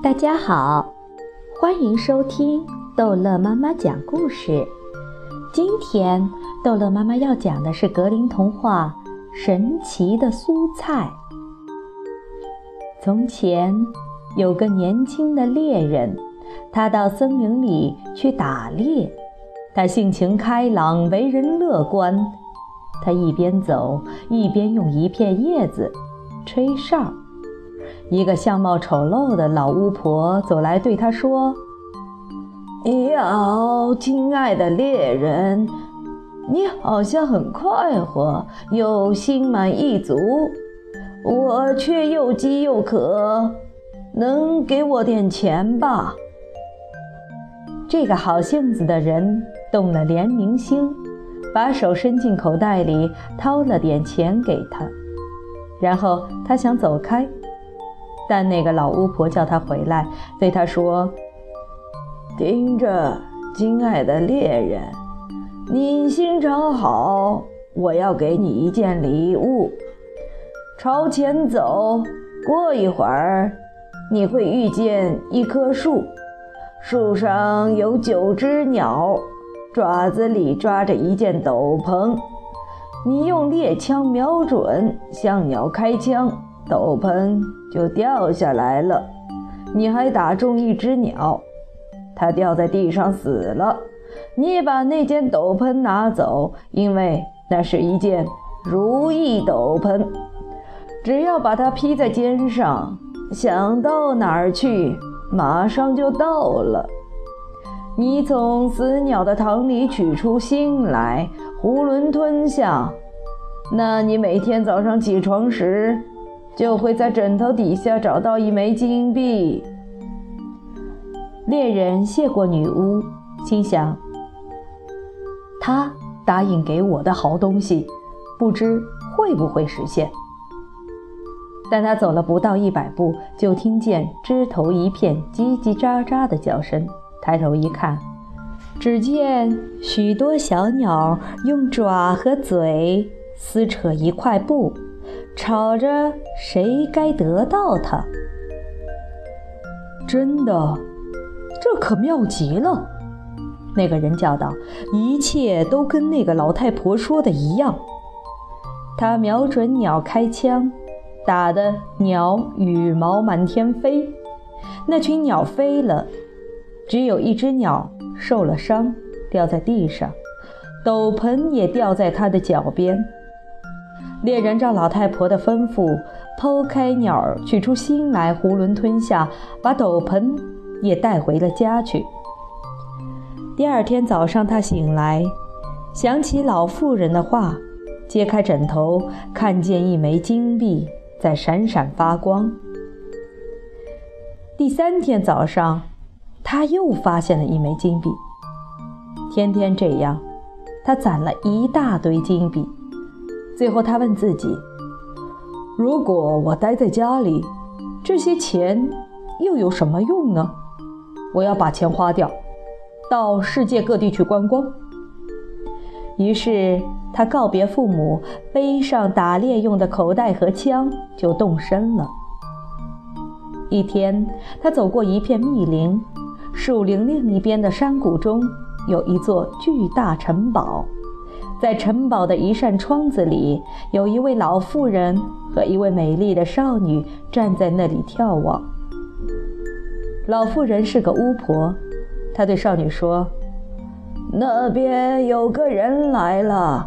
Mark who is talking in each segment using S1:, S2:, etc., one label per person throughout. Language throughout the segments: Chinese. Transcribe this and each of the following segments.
S1: 大家好，欢迎收听逗乐妈妈讲故事。今天逗乐妈妈要讲的是格林童话《神奇的蔬菜》。从前有个年轻的猎人，他到森林里去打猎。他性情开朗，为人乐观。他一边走一边用一片叶子吹哨。一个相貌丑陋的老巫婆走来，对他说：“
S2: 你好，亲爱的猎人，你好像很快活，又心满意足，我却又饥又渴，能给我点钱吧？”
S1: 这个好性子的人动了怜悯心，把手伸进口袋里掏了点钱给他，然后他想走开。但那个老巫婆叫他回来，对他说：“
S2: 听着，亲爱的猎人，你心肠好，我要给你一件礼物。朝前走，过一会儿，你会遇见一棵树，树上有九只鸟，爪子里抓着一件斗篷。你用猎枪瞄准，向鸟开枪。”斗篷就掉下来了，你还打中一只鸟，它掉在地上死了。你把那件斗篷拿走，因为那是一件如意斗篷。只要把它披在肩上，想到哪儿去，马上就到了。你从死鸟的膛里取出心来，囫囵吞下，那你每天早上起床时。就会在枕头底下找到一枚金币。
S1: 猎人谢过女巫，心想：他答应给我的好东西，不知会不会实现。但他走了不到一百步，就听见枝头一片叽叽喳喳的叫声。抬头一看，只见许多小鸟用爪和嘴撕扯一块布。吵着谁该得到它？真的，这可妙极了！那个人叫道：“一切都跟那个老太婆说的一样。”他瞄准鸟开枪，打得鸟羽毛满天飞。那群鸟飞了，只有一只鸟受了伤，掉在地上，斗篷也掉在他的脚边。猎人照老太婆的吩咐，剖开鸟儿，取出心来，囫囵吞下，把斗篷也带回了家去。第二天早上，他醒来，想起老妇人的话，揭开枕头，看见一枚金币在闪闪发光。第三天早上，他又发现了一枚金币。天天这样，他攒了一大堆金币。最后，他问自己：“如果我待在家里，这些钱又有什么用呢？我要把钱花掉，到世界各地去观光。”于是，他告别父母，背上打猎用的口袋和枪，就动身了。一天，他走过一片密林，树林另一边的山谷中有一座巨大城堡。在城堡的一扇窗子里，有一位老妇人和一位美丽的少女站在那里眺望。老妇人是个巫婆，她对少女说：“
S2: 那边有个人来了，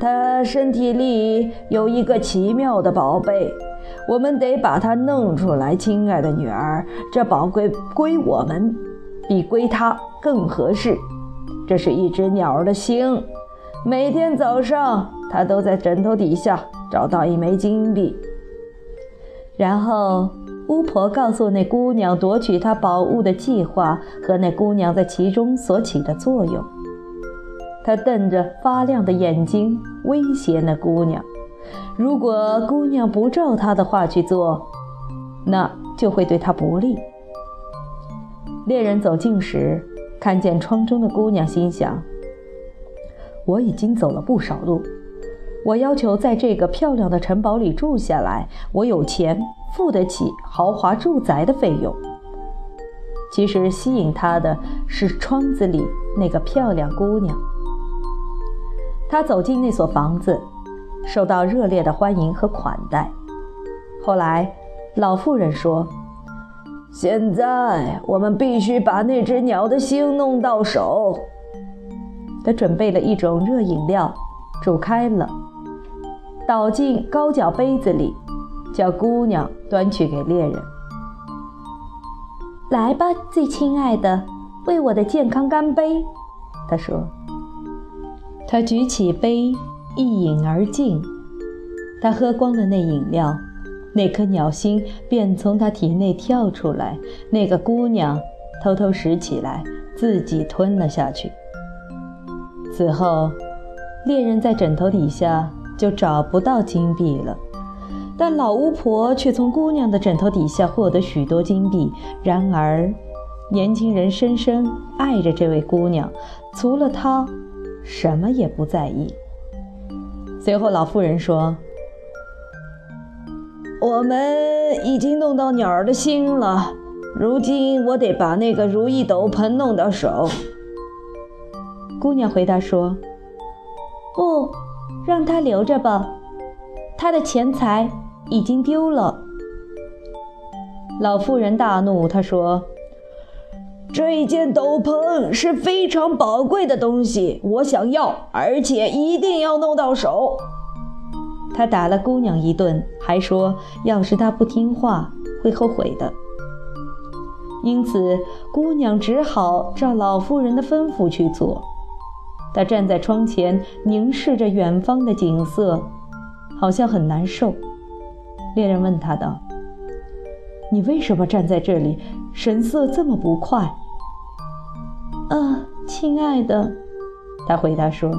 S2: 他身体里有一个奇妙的宝贝，我们得把它弄出来。亲爱的女儿，这宝贝归我们，比归他更合适。这是一只鸟儿的心。”每天早上，他都在枕头底下找到一枚金币。
S1: 然后，巫婆告诉那姑娘夺取她宝物的计划和那姑娘在其中所起的作用。她瞪着发亮的眼睛威胁那姑娘：如果姑娘不照她的话去做，那就会对她不利。猎人走近时，看见窗中的姑娘，心想。我已经走了不少路，我要求在这个漂亮的城堡里住下来。我有钱，付得起豪华住宅的费用。其实吸引他的是窗子里那个漂亮姑娘。他走进那所房子，受到热烈的欢迎和款待。后来，老妇人说：“
S2: 现在我们必须把那只鸟的心弄到手。”
S1: 他准备了一种热饮料，煮开了，倒进高脚杯子里，叫姑娘端去给猎人。
S3: 来吧，最亲爱的，为我的健康干杯，他说。
S1: 他举起杯，一饮而尽。他喝光了那饮料，那颗鸟心便从他体内跳出来。那个姑娘偷偷拾起来，自己吞了下去。此后，猎人在枕头底下就找不到金币了。但老巫婆却从姑娘的枕头底下获得许多金币。然而，年轻人深深爱着这位姑娘，除了她，什么也不在意。随后，老妇人说：“
S2: 我们已经弄到鸟儿的心了，如今我得把那个如意斗篷弄到手。”
S1: 姑娘回答说：“
S3: 不，让他留着吧，他的钱财。”已经丢了。
S1: 老妇人大怒，她说：“
S2: 这一件斗篷是非常宝贵的东西，我想要，而且一定要弄到手。”
S1: 她打了姑娘一顿，还说：“要是她不听话，会后悔的。”因此，姑娘只好照老妇人的吩咐去做。他站在窗前，凝视着远方的景色，好像很难受。猎人问他道：“你为什么站在这里，神色这么不快？”“
S3: 啊，亲爱的，”
S1: 他回答说，“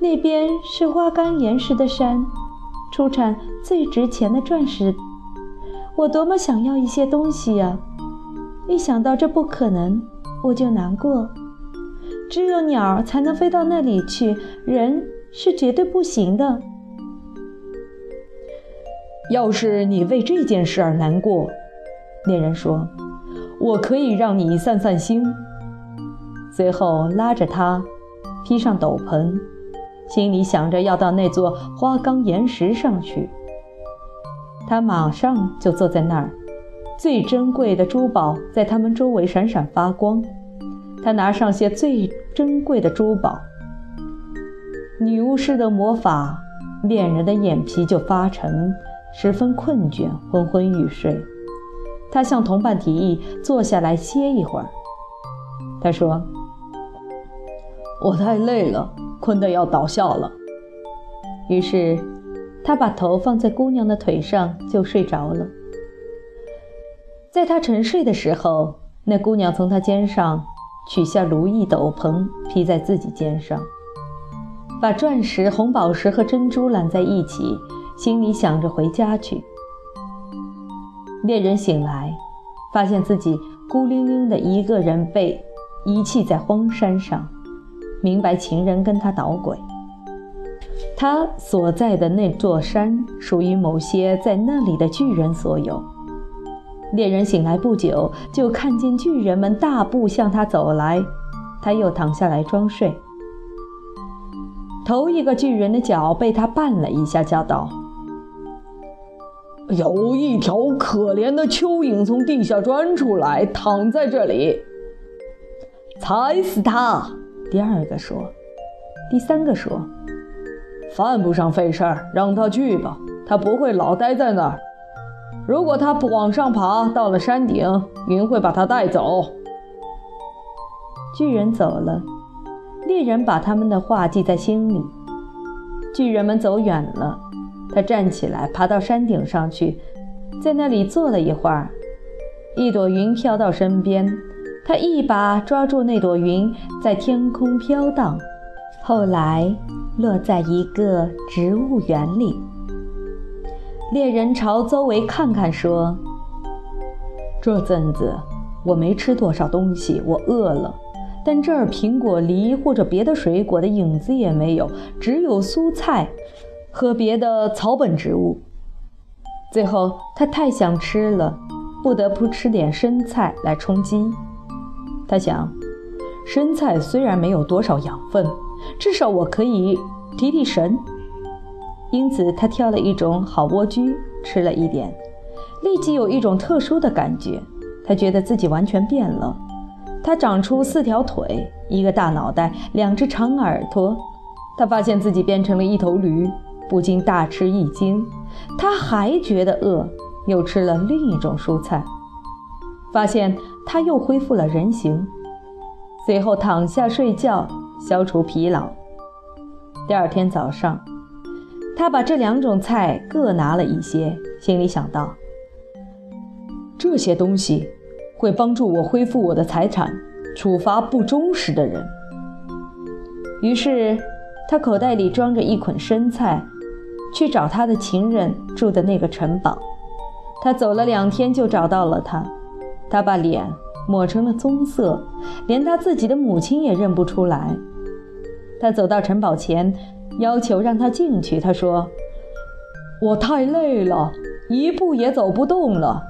S3: 那边是花岗岩石的山，出产最值钱的钻石。我多么想要一些东西呀！一想到这不可能，我就难过。只有鸟才能飞到那里去，人是绝对不行的。”
S1: 要是你为这件事而难过，猎人说：“我可以让你散散心。”随后拉着他，披上斗篷，心里想着要到那座花岗岩石上去。他马上就坐在那儿，最珍贵的珠宝在他们周围闪闪发光。他拿上些最珍贵的珠宝，女巫施的魔法，恋人的眼皮就发沉。十分困倦，昏昏欲睡。他向同伴提议坐下来歇一会儿。他说：“我太累了，困得要倒下了。”于是，他把头放在姑娘的腿上，就睡着了。在他沉睡的时候，那姑娘从他肩上取下如意斗篷，披在自己肩上，把钻石、红宝石和珍珠揽在一起。心里想着回家去。猎人醒来，发现自己孤零零的一个人被遗弃在荒山上，明白情人跟他捣鬼。他所在的那座山属于某些在那里的巨人所有。猎人醒来不久，就看见巨人们大步向他走来，他又躺下来装睡。头一个巨人的脚被他绊了一下，叫道。
S4: 有一条可怜的蚯蚓从地下钻出来，躺在这里。
S2: 踩死它！
S1: 第二个说。第三个说：“
S4: 犯不上费事儿，让他去吧。他不会老待在那儿。如果他不往上爬，到了山顶，云会把他带走。”
S1: 巨人走了，猎人把他们的话记在心里。巨人们走远了。他站起来，爬到山顶上去，在那里坐了一会儿。一朵云飘到身边，他一把抓住那朵云，在天空飘荡，后来落在一个植物园里。猎人朝周围看看，说：“这阵子我没吃多少东西，我饿了。但这儿苹果、梨或者别的水果的影子也没有，只有蔬菜。”和别的草本植物。最后，他太想吃了，不得不吃点生菜来充饥。他想，生菜虽然没有多少养分，至少我可以提提神。因此，他挑了一种好莴苣吃了一点，立即有一种特殊的感觉。他觉得自己完全变了，他长出四条腿，一个大脑袋，两只长耳朵。他发现自己变成了一头驴，不禁大吃一惊。他还觉得饿，又吃了另一种蔬菜，发现他又恢复了人形。随后躺下睡觉，消除疲劳。第二天早上，他把这两种菜各拿了一些，心里想到：这些东西。会帮助我恢复我的财产，处罚不忠实的人。于是，他口袋里装着一捆生菜，去找他的情人住的那个城堡。他走了两天，就找到了他。他把脸抹成了棕色，连他自己的母亲也认不出来。他走到城堡前，要求让他进去。他说：“我太累了，一步也走不动了。”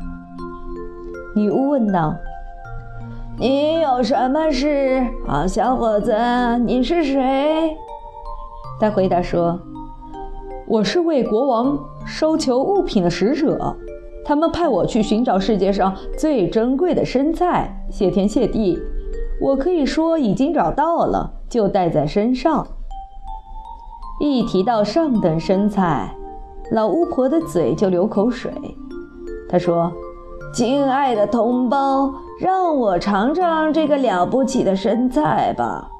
S1: 女巫问道：“
S2: 你有什么事啊，小伙子？你是谁？”
S1: 他回答说：“我是为国王收求物品的使者，他们派我去寻找世界上最珍贵的生菜。谢天谢地，我可以说已经找到了，就带在身上。”一提到上等生菜，老巫婆的嘴就流口水。她说。
S2: 亲爱的同胞，让我尝尝这个了不起的生菜吧。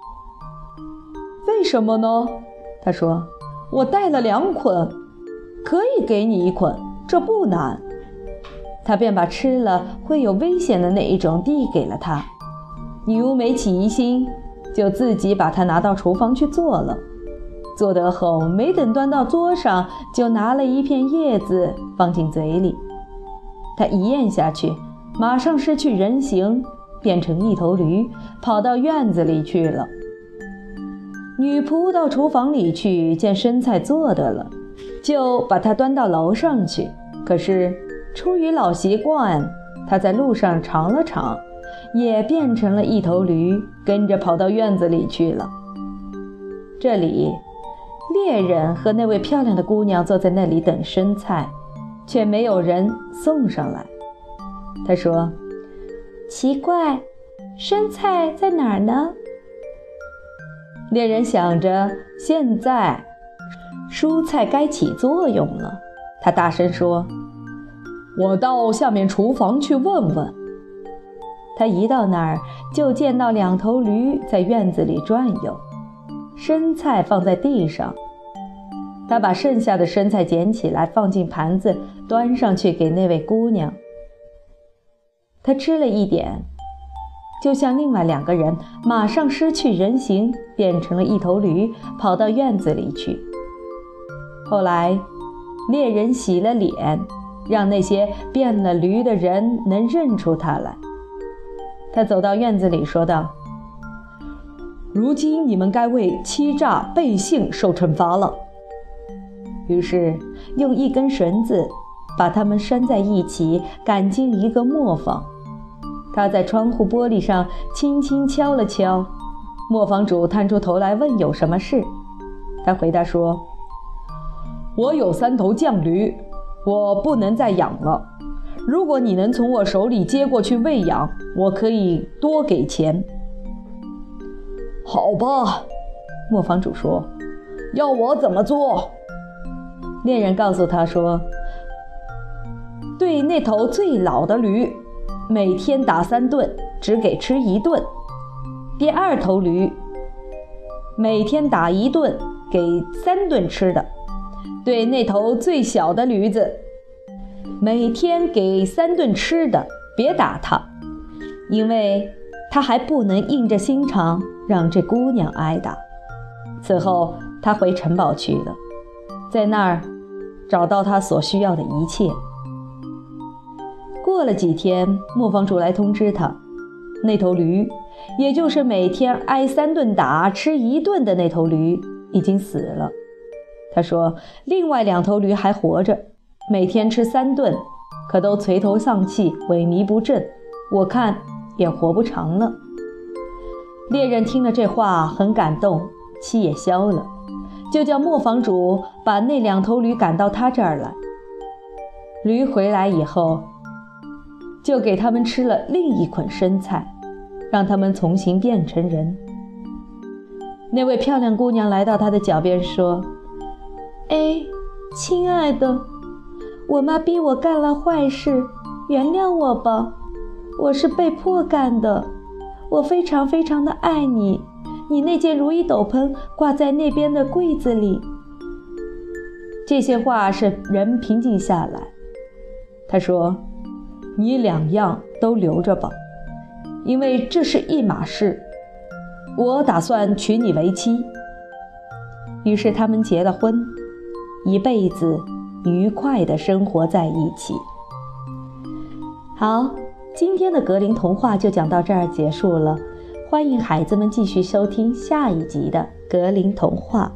S1: 为什么呢？他说：“我带了两捆，可以给你一捆，这不难。”他便把吃了会有危险的那一种递给了他。女巫没起疑心，就自己把它拿到厨房去做了。做得后，没等端到桌上，就拿了一片叶子放进嘴里。他一咽下去，马上失去人形，变成一头驴，跑到院子里去了。女仆到厨房里去，见生菜做的了，就把它端到楼上去。可是出于老习惯，她在路上尝了尝，也变成了一头驴，跟着跑到院子里去了。这里，猎人和那位漂亮的姑娘坐在那里等生菜。却没有人送上来。他说：“
S3: 奇怪，生菜在哪儿呢？”
S1: 猎人想着，现在蔬菜该起作用了。他大声说：“我到下面厨房去问问。”他一到那儿，就见到两头驴在院子里转悠，生菜放在地上。他把剩下的生菜捡起来，放进盘子，端上去给那位姑娘。他吃了一点，就像另外两个人，马上失去人形，变成了一头驴，跑到院子里去。后来，猎人洗了脸，让那些变了驴的人能认出他来。他走到院子里，说道：“如今你们该为欺诈背信受惩罚了。”于是用一根绳子把它们拴在一起，赶进一个磨坊。他在窗户玻璃上轻轻敲了敲，磨坊主探出头来问有什么事。他回答说：“我有三头犟驴，我不能再养了。如果你能从我手里接过去喂养，我可以多给钱。”
S2: 好吧，磨坊主说：“要我怎么做？”
S1: 猎人告诉他说：“对那头最老的驴，每天打三顿，只给吃一顿；第二头驴，每天打一顿，给三顿吃的；对那头最小的驴子，每天给三顿吃的，别打它，因为他还不能硬着心肠。让这姑娘挨打。”此后，他回城堡去了，在那儿。找到他所需要的一切。过了几天，磨坊主来通知他，那头驴，也就是每天挨三顿打、吃一顿的那头驴，已经死了。他说，另外两头驴还活着，每天吃三顿，可都垂头丧气、萎靡不振，我看也活不长了。猎人听了这话，很感动，气也消了，就叫磨坊主把那两头驴赶到他这儿来。驴回来以后，就给他们吃了另一捆生菜，让他们重新变成人。那位漂亮姑娘来到他的脚边说：“
S3: 哎，亲爱的，我妈逼我干了坏事，原谅我吧，我是被迫干的。我非常非常的爱你，你那件如意斗篷挂在那边的柜子里。”
S1: 这些话使人平静下来。他说：“你两样都留着吧，因为这是一码事。我打算娶你为妻。”于是他们结了婚，一辈子愉快地生活在一起。好，今天的格林童话就讲到这儿结束了。欢迎孩子们继续收听下一集的格林童话。